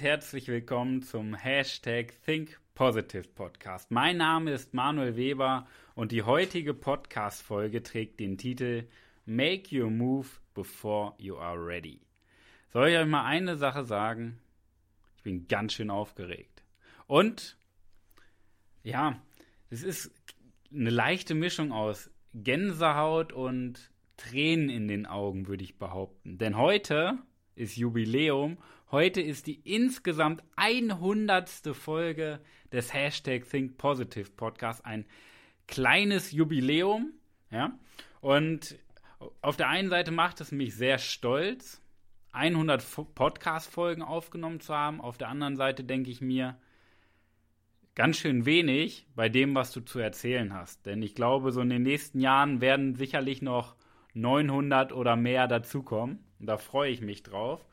herzlich willkommen zum Hashtag Think Positive Podcast. Mein Name ist Manuel Weber und die heutige Podcast-Folge trägt den Titel Make Your Move Before You Are Ready. Soll ich euch mal eine Sache sagen? Ich bin ganz schön aufgeregt. Und ja, es ist eine leichte Mischung aus Gänsehaut und Tränen in den Augen, würde ich behaupten. Denn heute ist Jubiläum. Heute ist die insgesamt 100. Folge des Hashtag Think Positive Podcast. Ein kleines Jubiläum. Ja? Und auf der einen Seite macht es mich sehr stolz, 100 Podcast-Folgen aufgenommen zu haben. Auf der anderen Seite denke ich mir, ganz schön wenig bei dem, was du zu erzählen hast. Denn ich glaube, so in den nächsten Jahren werden sicherlich noch 900 oder mehr dazukommen. Und da freue ich mich drauf.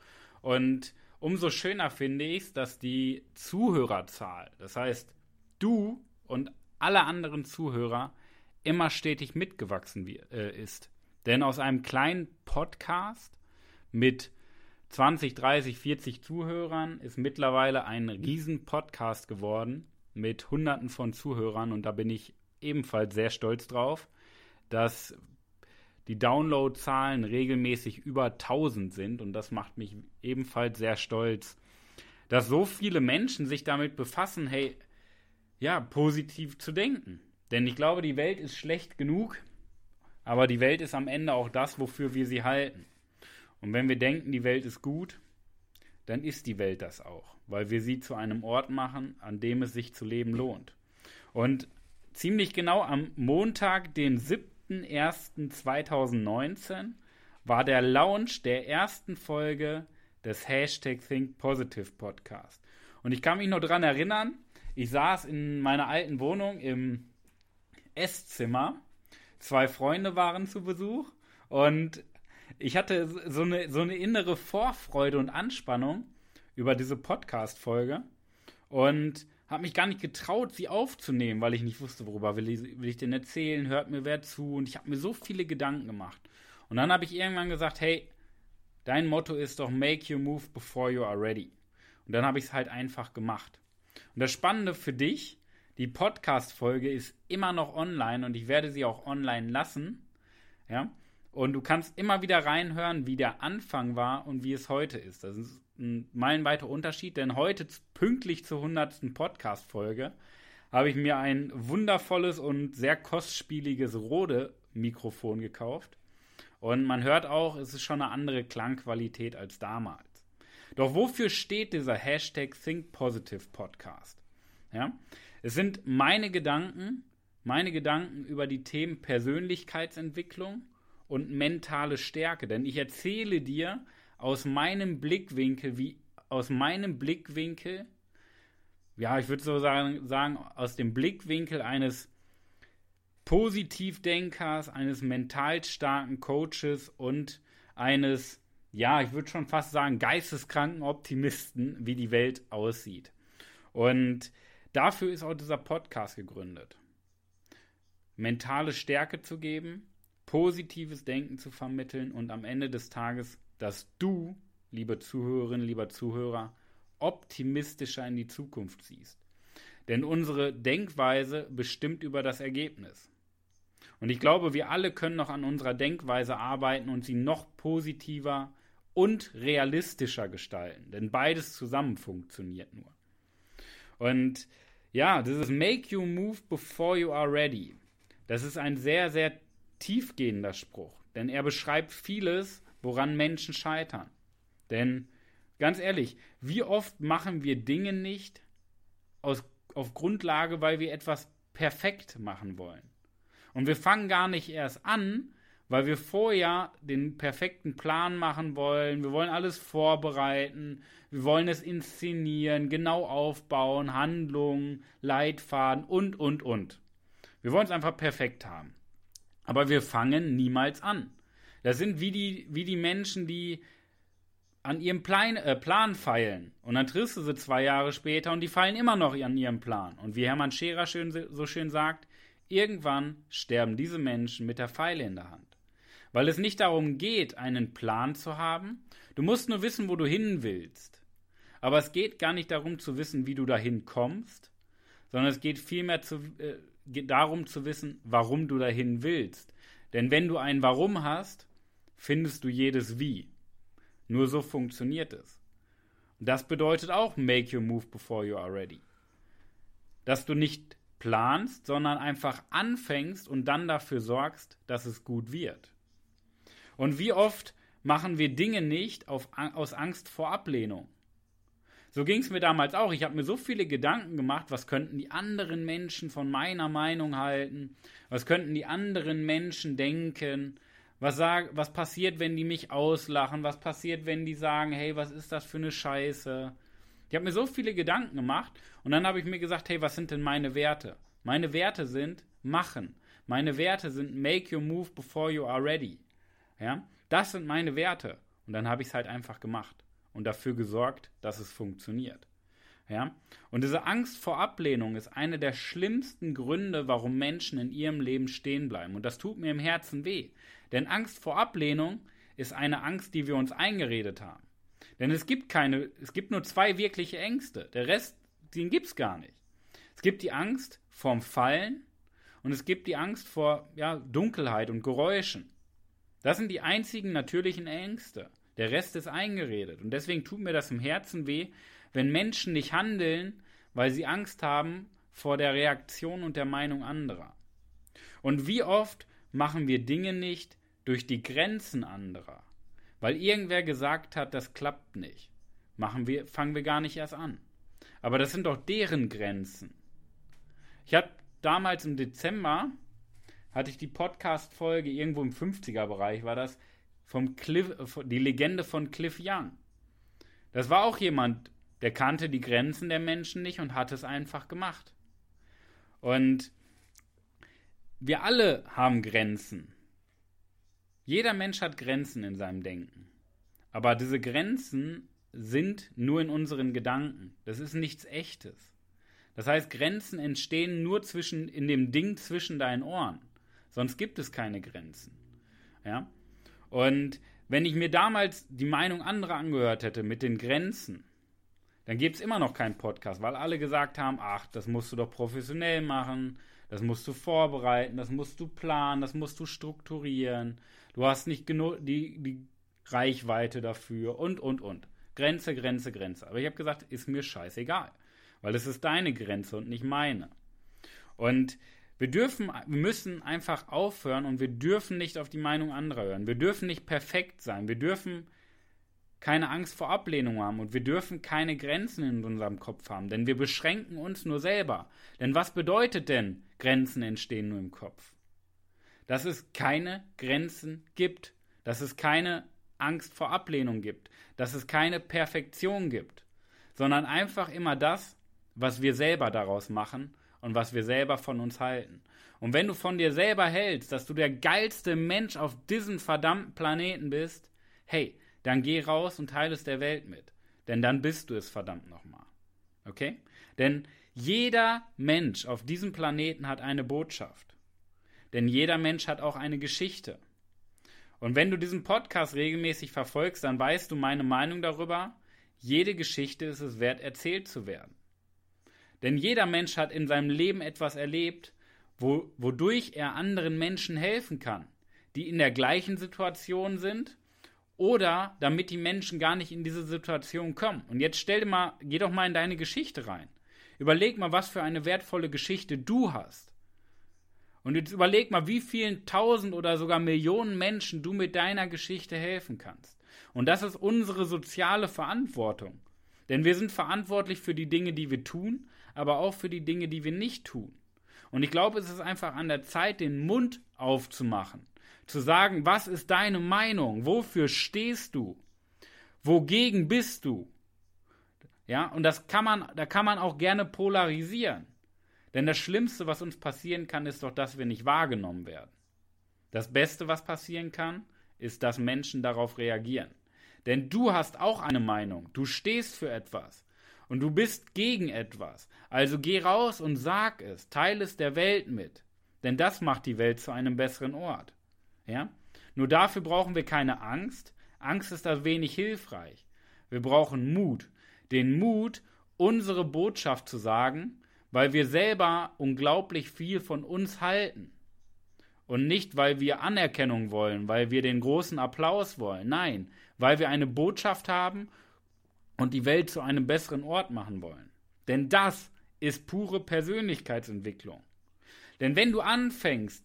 Und umso schöner finde ich es, dass die Zuhörerzahl, das heißt du und alle anderen Zuhörer, immer stetig mitgewachsen äh, ist. Denn aus einem kleinen Podcast mit 20, 30, 40 Zuhörern ist mittlerweile ein Riesen-Podcast geworden mit Hunderten von Zuhörern und da bin ich ebenfalls sehr stolz drauf, dass die Downloadzahlen regelmäßig über 1000 sind und das macht mich ebenfalls sehr stolz, dass so viele Menschen sich damit befassen, hey, ja, positiv zu denken. Denn ich glaube, die Welt ist schlecht genug, aber die Welt ist am Ende auch das, wofür wir sie halten. Und wenn wir denken, die Welt ist gut, dann ist die Welt das auch, weil wir sie zu einem Ort machen, an dem es sich zu leben lohnt. Und ziemlich genau am Montag, den 7. 7.01.2019 war der Launch der ersten Folge des Hashtag Think Positive Podcast. Und ich kann mich noch daran erinnern, ich saß in meiner alten Wohnung im Esszimmer. Zwei Freunde waren zu Besuch und ich hatte so eine, so eine innere Vorfreude und Anspannung über diese Podcast-Folge. Und habe mich gar nicht getraut, sie aufzunehmen, weil ich nicht wusste, worüber will ich, will ich denn erzählen, hört mir wer zu und ich habe mir so viele Gedanken gemacht. Und dann habe ich irgendwann gesagt, hey, dein Motto ist doch make your move before you are ready. Und dann habe ich es halt einfach gemacht. Und das Spannende für dich, die Podcast-Folge ist immer noch online und ich werde sie auch online lassen. Ja. Und du kannst immer wieder reinhören, wie der Anfang war und wie es heute ist. Das ist ein meilenweiter Unterschied, denn heute pünktlich zur 100. Podcast-Folge habe ich mir ein wundervolles und sehr kostspieliges Rode-Mikrofon gekauft. Und man hört auch, es ist schon eine andere Klangqualität als damals. Doch wofür steht dieser Hashtag Think Positive Podcast? Ja, es sind meine Gedanken, meine Gedanken über die Themen Persönlichkeitsentwicklung und mentale Stärke. Denn ich erzähle dir aus meinem Blickwinkel, wie aus meinem Blickwinkel, ja, ich würde so sagen, sagen, aus dem Blickwinkel eines Positivdenkers, eines mental starken Coaches und eines, ja, ich würde schon fast sagen, geisteskranken Optimisten, wie die Welt aussieht. Und dafür ist auch dieser Podcast gegründet. Mentale Stärke zu geben, positives Denken zu vermitteln und am Ende des Tages dass du, liebe Zuhörerin, lieber Zuhörer, optimistischer in die Zukunft siehst. Denn unsere Denkweise bestimmt über das Ergebnis. Und ich glaube, wir alle können noch an unserer Denkweise arbeiten und sie noch positiver und realistischer gestalten. Denn beides zusammen funktioniert nur. Und ja, das ist Make you move before you are ready. Das ist ein sehr, sehr tiefgehender Spruch. Denn er beschreibt vieles, woran Menschen scheitern. Denn ganz ehrlich, wie oft machen wir Dinge nicht aus, auf Grundlage, weil wir etwas perfekt machen wollen? Und wir fangen gar nicht erst an, weil wir vorher den perfekten Plan machen wollen. Wir wollen alles vorbereiten. Wir wollen es inszenieren, genau aufbauen, Handlungen, Leitfaden und, und, und. Wir wollen es einfach perfekt haben. Aber wir fangen niemals an. Das sind wie die, wie die Menschen, die an ihrem Plan, äh, Plan feilen. Und dann triffst du sie zwei Jahre später und die feilen immer noch an ihrem Plan. Und wie Hermann Scherer schön, so schön sagt, irgendwann sterben diese Menschen mit der Pfeile in der Hand. Weil es nicht darum geht, einen Plan zu haben. Du musst nur wissen, wo du hin willst. Aber es geht gar nicht darum zu wissen, wie du dahin kommst, sondern es geht vielmehr zu, äh, darum zu wissen, warum du dahin willst. Denn wenn du ein Warum hast, findest du jedes Wie. Nur so funktioniert es. Und das bedeutet auch make your move before you are ready. Dass du nicht planst, sondern einfach anfängst und dann dafür sorgst, dass es gut wird. Und wie oft machen wir Dinge nicht auf, aus Angst vor Ablehnung? So ging es mir damals auch. Ich habe mir so viele Gedanken gemacht, was könnten die anderen Menschen von meiner Meinung halten? Was könnten die anderen Menschen denken? Was, sag, was passiert, wenn die mich auslachen? Was passiert, wenn die sagen, hey, was ist das für eine Scheiße? Ich habe mir so viele Gedanken gemacht und dann habe ich mir gesagt, hey, was sind denn meine Werte? Meine Werte sind machen. Meine Werte sind make your move before you are ready. Ja, das sind meine Werte. Und dann habe ich es halt einfach gemacht und dafür gesorgt, dass es funktioniert. Ja? Und diese Angst vor Ablehnung ist einer der schlimmsten Gründe, warum Menschen in ihrem Leben stehen bleiben. Und das tut mir im Herzen weh. Denn Angst vor Ablehnung ist eine Angst, die wir uns eingeredet haben. Denn es gibt keine, es gibt nur zwei wirkliche Ängste. Der Rest, den gibt es gar nicht. Es gibt die Angst vorm Fallen und es gibt die Angst vor ja, Dunkelheit und Geräuschen. Das sind die einzigen natürlichen Ängste. Der Rest ist eingeredet. Und deswegen tut mir das im Herzen weh, wenn Menschen nicht handeln, weil sie Angst haben vor der Reaktion und der Meinung anderer. Und wie oft machen wir Dinge nicht durch die Grenzen anderer, weil irgendwer gesagt hat, das klappt nicht. Machen wir, fangen wir gar nicht erst an. Aber das sind doch deren Grenzen. Ich hatte damals im Dezember hatte ich die Podcast-Folge irgendwo im 50er-Bereich, war das, vom Cliff, die Legende von Cliff Young. Das war auch jemand, der kannte die Grenzen der Menschen nicht und hat es einfach gemacht. Und wir alle haben Grenzen. Jeder Mensch hat Grenzen in seinem Denken. Aber diese Grenzen sind nur in unseren Gedanken. Das ist nichts Echtes. Das heißt, Grenzen entstehen nur zwischen, in dem Ding zwischen deinen Ohren. Sonst gibt es keine Grenzen. Ja? Und wenn ich mir damals die Meinung anderer angehört hätte mit den Grenzen, dann gäbe es immer noch keinen Podcast, weil alle gesagt haben, ach, das musst du doch professionell machen, das musst du vorbereiten, das musst du planen, das musst du strukturieren, du hast nicht genug die, die Reichweite dafür und, und, und. Grenze, Grenze, Grenze. Aber ich habe gesagt, ist mir scheißegal, weil es ist deine Grenze und nicht meine. Und wir dürfen, wir müssen einfach aufhören und wir dürfen nicht auf die Meinung anderer hören. Wir dürfen nicht perfekt sein. Wir dürfen keine Angst vor Ablehnung haben und wir dürfen keine Grenzen in unserem Kopf haben, denn wir beschränken uns nur selber. Denn was bedeutet denn, Grenzen entstehen nur im Kopf? Dass es keine Grenzen gibt, dass es keine Angst vor Ablehnung gibt, dass es keine Perfektion gibt, sondern einfach immer das, was wir selber daraus machen und was wir selber von uns halten. Und wenn du von dir selber hältst, dass du der geilste Mensch auf diesem verdammten Planeten bist, hey, dann geh raus und teile es der Welt mit. Denn dann bist du es verdammt nochmal. Okay? Denn jeder Mensch auf diesem Planeten hat eine Botschaft. Denn jeder Mensch hat auch eine Geschichte. Und wenn du diesen Podcast regelmäßig verfolgst, dann weißt du meine Meinung darüber. Jede Geschichte ist es wert, erzählt zu werden. Denn jeder Mensch hat in seinem Leben etwas erlebt, wo, wodurch er anderen Menschen helfen kann, die in der gleichen Situation sind oder damit die Menschen gar nicht in diese Situation kommen. Und jetzt stell dir mal, geh doch mal in deine Geschichte rein. Überleg mal, was für eine wertvolle Geschichte du hast. Und jetzt überleg mal, wie vielen tausend oder sogar Millionen Menschen du mit deiner Geschichte helfen kannst. Und das ist unsere soziale Verantwortung. Denn wir sind verantwortlich für die Dinge, die wir tun, aber auch für die Dinge, die wir nicht tun. Und ich glaube, es ist einfach an der Zeit, den Mund aufzumachen, zu sagen, was ist deine Meinung, wofür stehst du, wogegen bist du. Ja, und das kann man, da kann man auch gerne polarisieren. Denn das Schlimmste, was uns passieren kann, ist doch, dass wir nicht wahrgenommen werden. Das Beste, was passieren kann, ist, dass Menschen darauf reagieren. Denn du hast auch eine Meinung, du stehst für etwas und du bist gegen etwas. Also geh raus und sag es, teile es der Welt mit. Denn das macht die Welt zu einem besseren Ort. Ja? Nur dafür brauchen wir keine Angst. Angst ist da wenig hilfreich. Wir brauchen Mut. den Mut, unsere Botschaft zu sagen, weil wir selber unglaublich viel von uns halten. Und nicht, weil wir Anerkennung wollen, weil wir den großen Applaus wollen. Nein, weil wir eine Botschaft haben und die Welt zu einem besseren Ort machen wollen. Denn das ist pure Persönlichkeitsentwicklung. Denn wenn du anfängst,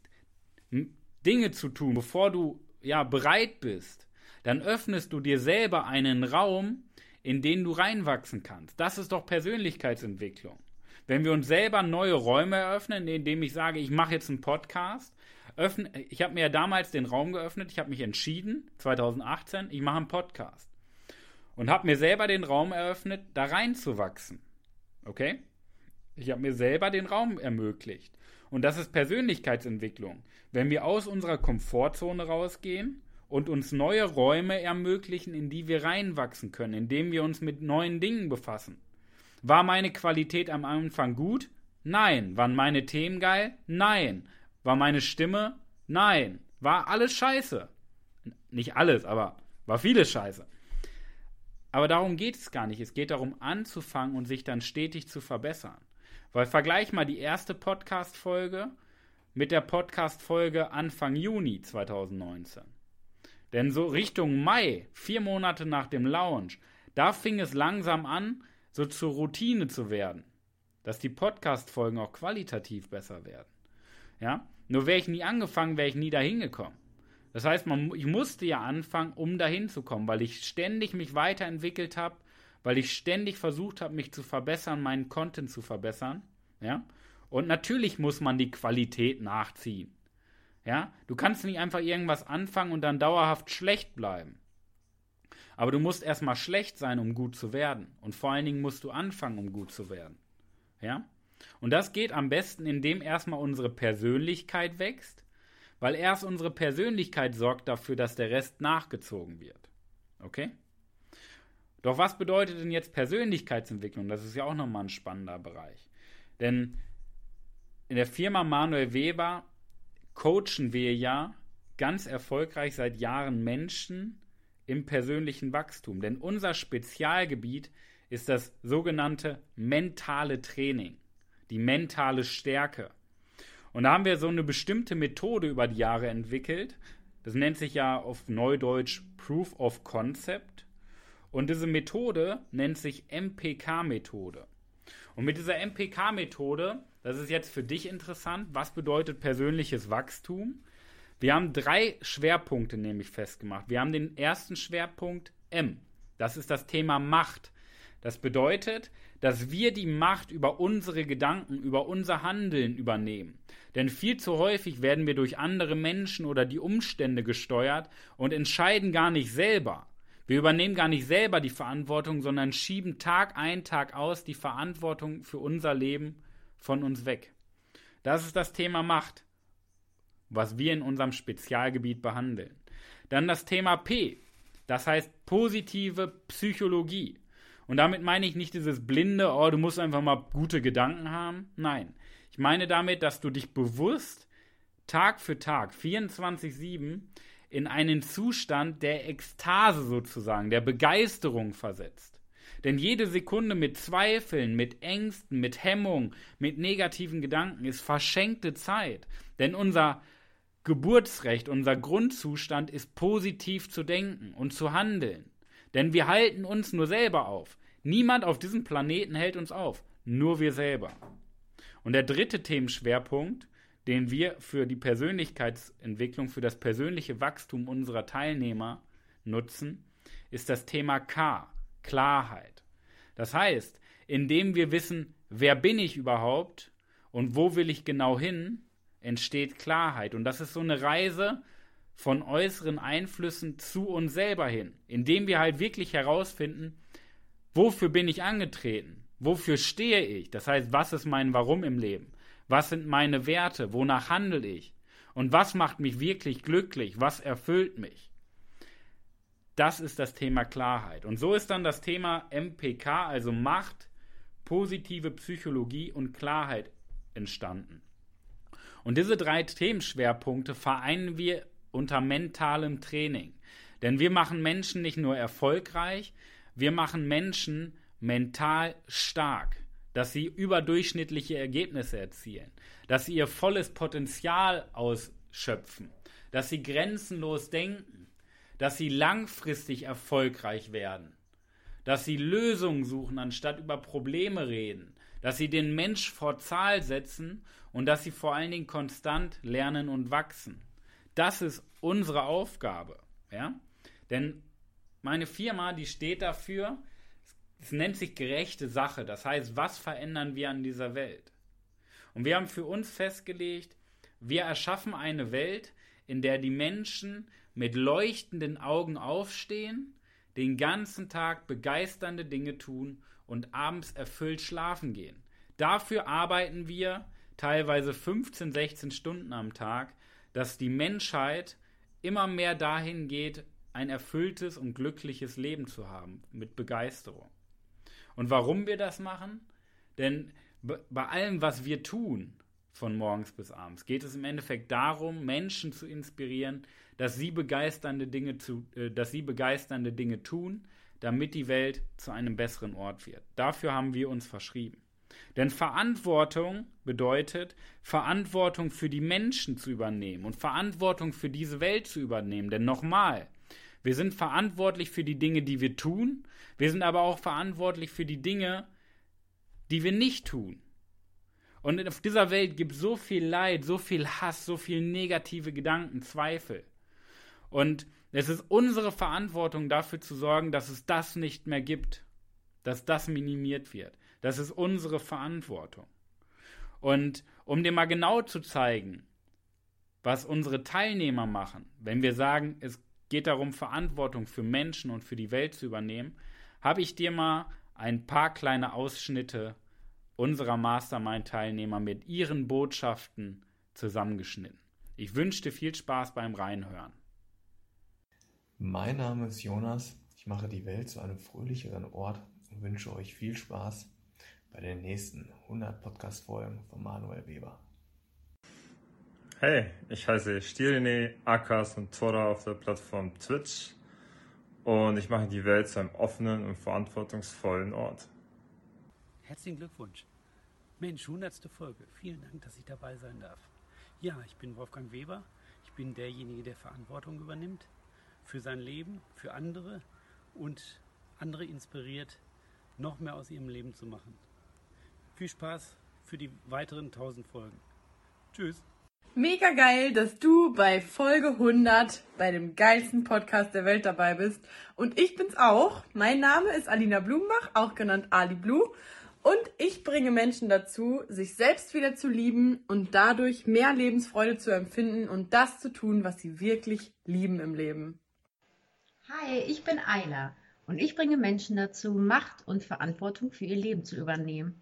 Dinge zu tun, bevor du ja bereit bist, dann öffnest du dir selber einen Raum, in den du reinwachsen kannst. Das ist doch Persönlichkeitsentwicklung. Wenn wir uns selber neue Räume eröffnen, indem ich sage, ich mache jetzt einen Podcast, öffne, ich habe mir ja damals den Raum geöffnet, ich habe mich entschieden, 2018, ich mache einen Podcast. Und habe mir selber den Raum eröffnet, da reinzuwachsen. Okay? Ich habe mir selber den Raum ermöglicht. Und das ist Persönlichkeitsentwicklung. Wenn wir aus unserer Komfortzone rausgehen und uns neue Räume ermöglichen, in die wir reinwachsen können, indem wir uns mit neuen Dingen befassen. War meine Qualität am Anfang gut? Nein. Waren meine Themen geil? Nein. War meine Stimme? Nein. War alles scheiße. Nicht alles, aber war vieles scheiße. Aber darum geht es gar nicht. Es geht darum, anzufangen und sich dann stetig zu verbessern. Weil vergleich mal die erste Podcast-Folge mit der Podcast-Folge Anfang Juni 2019. Denn so Richtung Mai, vier Monate nach dem Launch, da fing es langsam an, so zur Routine zu werden. Dass die Podcast-Folgen auch qualitativ besser werden. Ja? Nur wäre ich nie angefangen, wäre ich nie dahin gekommen. Das heißt, man, ich musste ja anfangen, um dahin zu kommen, weil ich ständig mich weiterentwickelt habe, weil ich ständig versucht habe, mich zu verbessern, meinen Content zu verbessern. Ja? Und natürlich muss man die Qualität nachziehen. Ja? Du kannst nicht einfach irgendwas anfangen und dann dauerhaft schlecht bleiben. Aber du musst erstmal schlecht sein, um gut zu werden. Und vor allen Dingen musst du anfangen, um gut zu werden. Ja? Und das geht am besten, indem erstmal unsere Persönlichkeit wächst, weil erst unsere Persönlichkeit sorgt dafür, dass der Rest nachgezogen wird. Okay? Doch was bedeutet denn jetzt Persönlichkeitsentwicklung? Das ist ja auch nochmal ein spannender Bereich. Denn in der Firma Manuel Weber coachen wir ja ganz erfolgreich seit Jahren Menschen im persönlichen Wachstum. Denn unser Spezialgebiet ist das sogenannte mentale Training die mentale Stärke. Und da haben wir so eine bestimmte Methode über die Jahre entwickelt. Das nennt sich ja auf Neudeutsch Proof of Concept. Und diese Methode nennt sich MPK-Methode. Und mit dieser MPK-Methode, das ist jetzt für dich interessant, was bedeutet persönliches Wachstum? Wir haben drei Schwerpunkte nämlich festgemacht. Wir haben den ersten Schwerpunkt M. Das ist das Thema Macht. Das bedeutet, dass wir die Macht über unsere Gedanken, über unser Handeln übernehmen. Denn viel zu häufig werden wir durch andere Menschen oder die Umstände gesteuert und entscheiden gar nicht selber. Wir übernehmen gar nicht selber die Verantwortung, sondern schieben Tag ein, Tag aus die Verantwortung für unser Leben von uns weg. Das ist das Thema Macht, was wir in unserem Spezialgebiet behandeln. Dann das Thema P, das heißt positive Psychologie. Und damit meine ich nicht dieses blinde, oh, du musst einfach mal gute Gedanken haben. Nein. Ich meine damit, dass du dich bewusst Tag für Tag, 24-7, in einen Zustand der Ekstase sozusagen, der Begeisterung versetzt. Denn jede Sekunde mit Zweifeln, mit Ängsten, mit Hemmung, mit negativen Gedanken ist verschenkte Zeit. Denn unser Geburtsrecht, unser Grundzustand ist positiv zu denken und zu handeln. Denn wir halten uns nur selber auf. Niemand auf diesem Planeten hält uns auf. Nur wir selber. Und der dritte Themenschwerpunkt, den wir für die Persönlichkeitsentwicklung, für das persönliche Wachstum unserer Teilnehmer nutzen, ist das Thema K, Klarheit. Das heißt, indem wir wissen, wer bin ich überhaupt und wo will ich genau hin, entsteht Klarheit. Und das ist so eine Reise, von äußeren Einflüssen zu uns selber hin, indem wir halt wirklich herausfinden, wofür bin ich angetreten, wofür stehe ich, das heißt, was ist mein Warum im Leben, was sind meine Werte, wonach handle ich und was macht mich wirklich glücklich, was erfüllt mich. Das ist das Thema Klarheit. Und so ist dann das Thema MPK, also Macht, positive Psychologie und Klarheit entstanden. Und diese drei Themenschwerpunkte vereinen wir unter mentalem Training. Denn wir machen Menschen nicht nur erfolgreich, wir machen Menschen mental stark, dass sie überdurchschnittliche Ergebnisse erzielen, dass sie ihr volles Potenzial ausschöpfen, dass sie grenzenlos denken, dass sie langfristig erfolgreich werden, dass sie Lösungen suchen, anstatt über Probleme reden, dass sie den Mensch vor Zahl setzen und dass sie vor allen Dingen konstant lernen und wachsen. Das ist unsere Aufgabe. Ja? Denn meine Firma, die steht dafür, es nennt sich gerechte Sache. Das heißt, was verändern wir an dieser Welt? Und wir haben für uns festgelegt, wir erschaffen eine Welt, in der die Menschen mit leuchtenden Augen aufstehen, den ganzen Tag begeisternde Dinge tun und abends erfüllt schlafen gehen. Dafür arbeiten wir teilweise 15, 16 Stunden am Tag, dass die Menschheit immer mehr dahin geht, ein erfülltes und glückliches Leben zu haben, mit Begeisterung. Und warum wir das machen? Denn bei allem, was wir tun, von morgens bis abends, geht es im Endeffekt darum, Menschen zu inspirieren, dass sie begeisternde Dinge, zu, äh, dass sie begeisternde Dinge tun, damit die Welt zu einem besseren Ort wird. Dafür haben wir uns verschrieben. Denn Verantwortung bedeutet, Verantwortung für die Menschen zu übernehmen und Verantwortung für diese Welt zu übernehmen. Denn nochmal, wir sind verantwortlich für die Dinge, die wir tun. Wir sind aber auch verantwortlich für die Dinge, die wir nicht tun. Und auf dieser Welt gibt es so viel Leid, so viel Hass, so viel negative Gedanken, Zweifel. Und es ist unsere Verantwortung dafür zu sorgen, dass es das nicht mehr gibt, dass das minimiert wird. Das ist unsere Verantwortung. Und um dir mal genau zu zeigen, was unsere Teilnehmer machen, wenn wir sagen, es geht darum, Verantwortung für Menschen und für die Welt zu übernehmen, habe ich dir mal ein paar kleine Ausschnitte unserer Mastermind-Teilnehmer mit ihren Botschaften zusammengeschnitten. Ich wünsche dir viel Spaß beim Reinhören. Mein Name ist Jonas. Ich mache die Welt zu einem fröhlicheren Ort und wünsche euch viel Spaß bei den nächsten 100 Podcast-Folgen von Manuel Weber. Hey, ich heiße Stirine, Akas und Tora auf der Plattform Twitch und ich mache die Welt zu einem offenen und verantwortungsvollen Ort. Herzlichen Glückwunsch. Mensch, 100. Folge. Vielen Dank, dass ich dabei sein darf. Ja, ich bin Wolfgang Weber. Ich bin derjenige, der Verantwortung übernimmt für sein Leben, für andere und andere inspiriert, noch mehr aus ihrem Leben zu machen. Viel Spaß für die weiteren 1000 Folgen. Tschüss. Mega geil, dass du bei Folge 100 bei dem geilsten Podcast der Welt dabei bist. Und ich bin's auch. Mein Name ist Alina Blumenbach, auch genannt Ali Blue. Und ich bringe Menschen dazu, sich selbst wieder zu lieben und dadurch mehr Lebensfreude zu empfinden und das zu tun, was sie wirklich lieben im Leben. Hi, ich bin Ayla und ich bringe Menschen dazu, Macht und Verantwortung für ihr Leben zu übernehmen.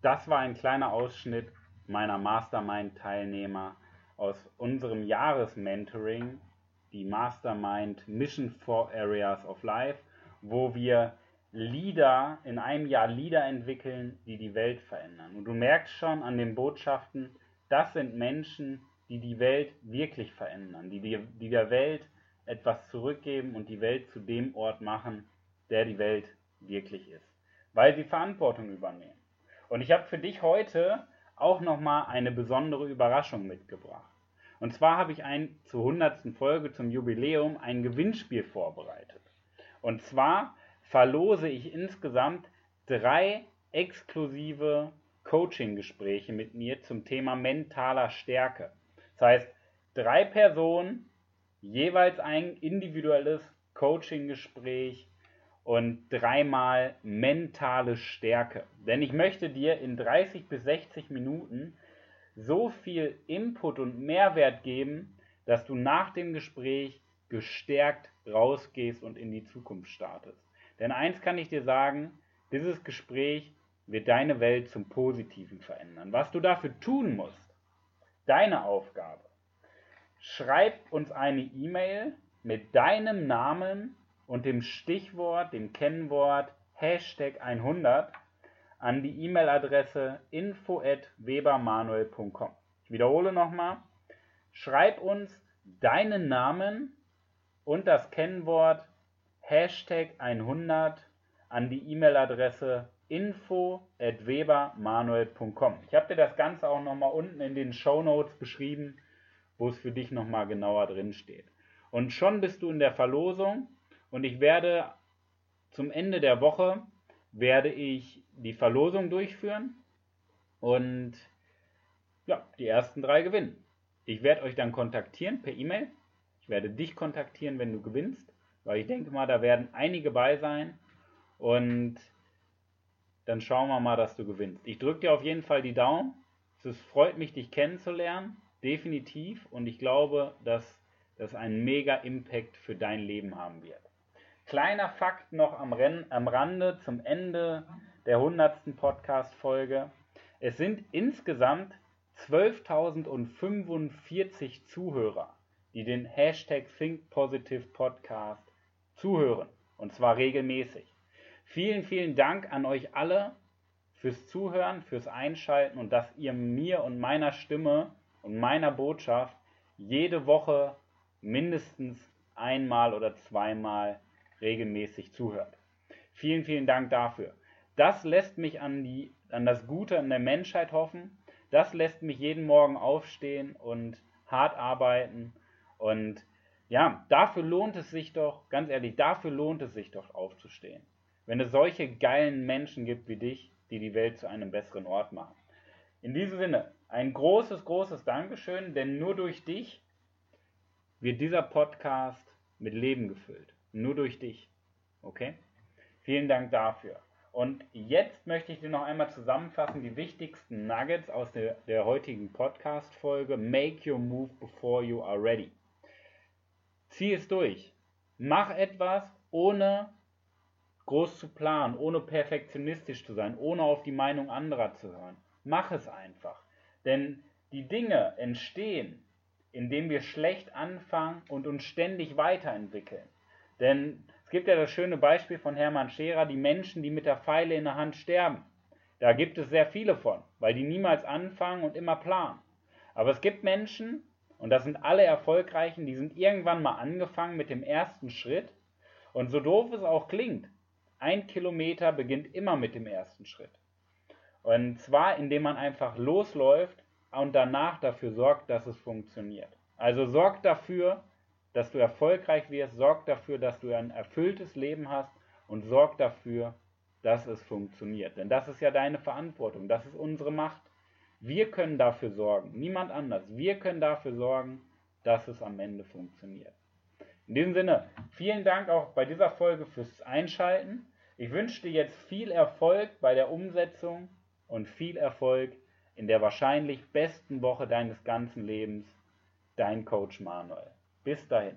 Das war ein kleiner Ausschnitt meiner Mastermind-Teilnehmer aus unserem Jahresmentoring, die Mastermind Mission for Areas of Life, wo wir Lieder, in einem Jahr Lieder entwickeln, die die Welt verändern. Und du merkst schon an den Botschaften, das sind Menschen, die die Welt wirklich verändern, die, die, die der Welt etwas zurückgeben und die Welt zu dem Ort machen, der die Welt wirklich ist, weil sie Verantwortung übernehmen. Und ich habe für dich heute auch nochmal eine besondere Überraschung mitgebracht. Und zwar habe ich ein zur 100. Folge zum Jubiläum ein Gewinnspiel vorbereitet. Und zwar verlose ich insgesamt drei exklusive Coaching-Gespräche mit mir zum Thema mentaler Stärke. Das heißt, drei Personen, jeweils ein individuelles Coaching-Gespräch und dreimal mentale Stärke. Denn ich möchte dir in 30 bis 60 Minuten so viel Input und Mehrwert geben, dass du nach dem Gespräch gestärkt rausgehst und in die Zukunft startest. Denn eins kann ich dir sagen, dieses Gespräch wird deine Welt zum Positiven verändern. Was du dafür tun musst, deine Aufgabe, schreib uns eine E-Mail mit deinem Namen und dem Stichwort, dem Kennwort Hashtag 100 an die E-Mail-Adresse info@webermanuel.com. Ich wiederhole nochmal. Schreib uns deinen Namen und das Kennwort Hashtag 100 an die E-Mail-Adresse info@webermanuel.com. Ich habe dir das Ganze auch nochmal unten in den Show Notes beschrieben, wo es für dich nochmal genauer drin steht. Und schon bist du in der Verlosung und ich werde zum Ende der Woche werde ich die Verlosung durchführen und ja, die ersten drei gewinnen. Ich werde euch dann kontaktieren per E-Mail. Ich werde dich kontaktieren, wenn du gewinnst, weil ich denke mal, da werden einige bei sein und dann schauen wir mal, dass du gewinnst. Ich drücke dir auf jeden Fall die Daumen. Es freut mich, dich kennenzulernen, definitiv. Und ich glaube, dass das einen mega Impact für dein Leben haben wird. Kleiner Fakt noch am, Rennen, am Rande zum Ende der 100. Podcast-Folge. Es sind insgesamt 12.045 Zuhörer, die den Hashtag ThinkPositive Podcast zuhören. Und zwar regelmäßig. Vielen, vielen Dank an euch alle fürs Zuhören, fürs Einschalten und dass ihr mir und meiner Stimme und meiner Botschaft jede Woche mindestens einmal oder zweimal regelmäßig zuhört. Vielen, vielen Dank dafür. Das lässt mich an, die, an das Gute in der Menschheit hoffen. Das lässt mich jeden Morgen aufstehen und hart arbeiten. Und ja, dafür lohnt es sich doch, ganz ehrlich, dafür lohnt es sich doch aufzustehen. Wenn es solche geilen Menschen gibt wie dich, die die Welt zu einem besseren Ort machen. In diesem Sinne, ein großes, großes Dankeschön, denn nur durch dich wird dieser Podcast mit Leben gefüllt. Nur durch dich. Okay? Vielen Dank dafür. Und jetzt möchte ich dir noch einmal zusammenfassen die wichtigsten Nuggets aus der, der heutigen Podcast-Folge. Make your move before you are ready. Zieh es durch. Mach etwas, ohne groß zu planen, ohne perfektionistisch zu sein, ohne auf die Meinung anderer zu hören. Mach es einfach. Denn die Dinge entstehen, indem wir schlecht anfangen und uns ständig weiterentwickeln. Denn es gibt ja das schöne Beispiel von Hermann Scherer, die Menschen, die mit der Pfeile in der Hand sterben. Da gibt es sehr viele von, weil die niemals anfangen und immer planen. Aber es gibt Menschen, und das sind alle Erfolgreichen, die sind irgendwann mal angefangen mit dem ersten Schritt. Und so doof es auch klingt, ein Kilometer beginnt immer mit dem ersten Schritt. Und zwar, indem man einfach losläuft und danach dafür sorgt, dass es funktioniert. Also sorgt dafür, dass du erfolgreich wirst, sorg dafür, dass du ein erfülltes Leben hast und sorg dafür, dass es funktioniert. Denn das ist ja deine Verantwortung, das ist unsere Macht. Wir können dafür sorgen, niemand anders. Wir können dafür sorgen, dass es am Ende funktioniert. In diesem Sinne, vielen Dank auch bei dieser Folge fürs Einschalten. Ich wünsche dir jetzt viel Erfolg bei der Umsetzung und viel Erfolg in der wahrscheinlich besten Woche deines ganzen Lebens. Dein Coach Manuel. Bis dahin.